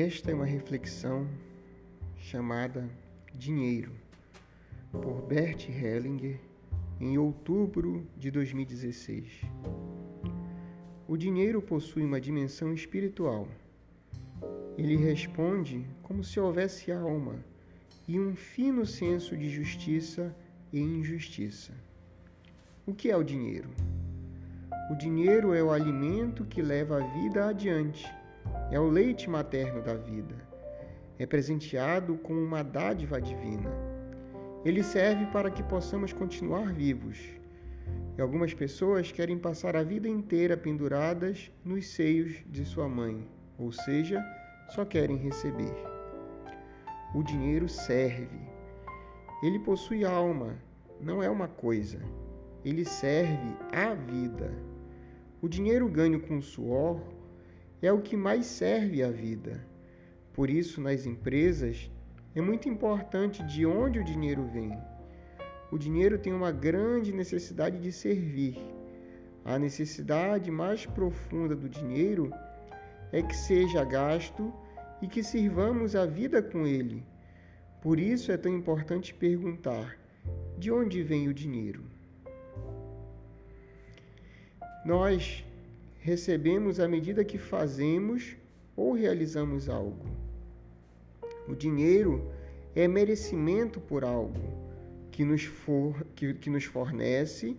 Esta é uma reflexão chamada Dinheiro, por Bert Hellinger, em outubro de 2016. O dinheiro possui uma dimensão espiritual. Ele responde como se houvesse alma e um fino senso de justiça e injustiça. O que é o dinheiro? O dinheiro é o alimento que leva a vida adiante, é o leite materno da vida. É presenteado como uma dádiva divina. Ele serve para que possamos continuar vivos. E algumas pessoas querem passar a vida inteira penduradas nos seios de sua mãe, ou seja, só querem receber. O dinheiro serve. Ele possui alma, não é uma coisa. Ele serve à vida. O dinheiro ganho com suor é o que mais serve à vida. Por isso, nas empresas, é muito importante de onde o dinheiro vem. O dinheiro tem uma grande necessidade de servir. A necessidade mais profunda do dinheiro é que seja gasto e que sirvamos a vida com ele. Por isso é tão importante perguntar: de onde vem o dinheiro? Nós recebemos à medida que fazemos ou realizamos algo. O dinheiro é merecimento por algo que nos, for, que, que nos fornece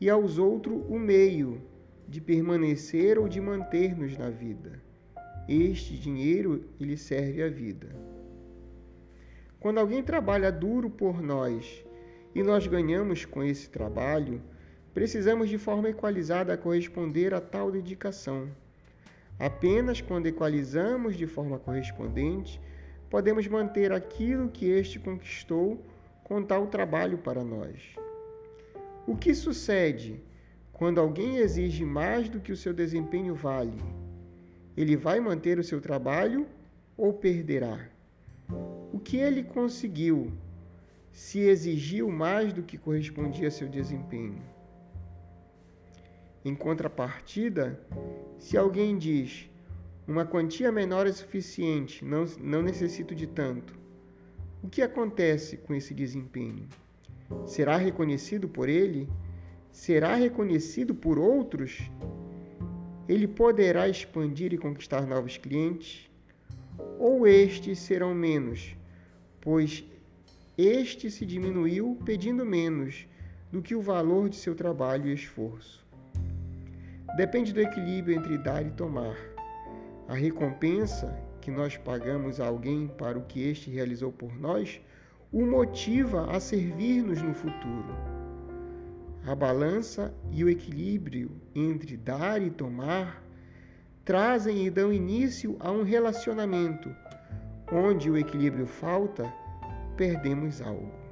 e aos outros o meio de permanecer ou de manter-nos na vida. Este dinheiro ele serve à vida. Quando alguém trabalha duro por nós e nós ganhamos com esse trabalho, precisamos de forma equalizada corresponder a tal dedicação. Apenas quando equalizamos de forma correspondente, podemos manter aquilo que este conquistou com tal trabalho para nós. O que sucede quando alguém exige mais do que o seu desempenho vale? Ele vai manter o seu trabalho ou perderá? O que ele conseguiu se exigiu mais do que correspondia a seu desempenho? Em contrapartida, se alguém diz uma quantia menor é suficiente, não, não necessito de tanto, o que acontece com esse desempenho? Será reconhecido por ele? Será reconhecido por outros? Ele poderá expandir e conquistar novos clientes? Ou estes serão menos, pois este se diminuiu pedindo menos do que o valor de seu trabalho e esforço? Depende do equilíbrio entre dar e tomar. A recompensa que nós pagamos a alguém para o que este realizou por nós o motiva a servir-nos no futuro. A balança e o equilíbrio entre dar e tomar trazem e dão início a um relacionamento onde o equilíbrio falta, perdemos algo.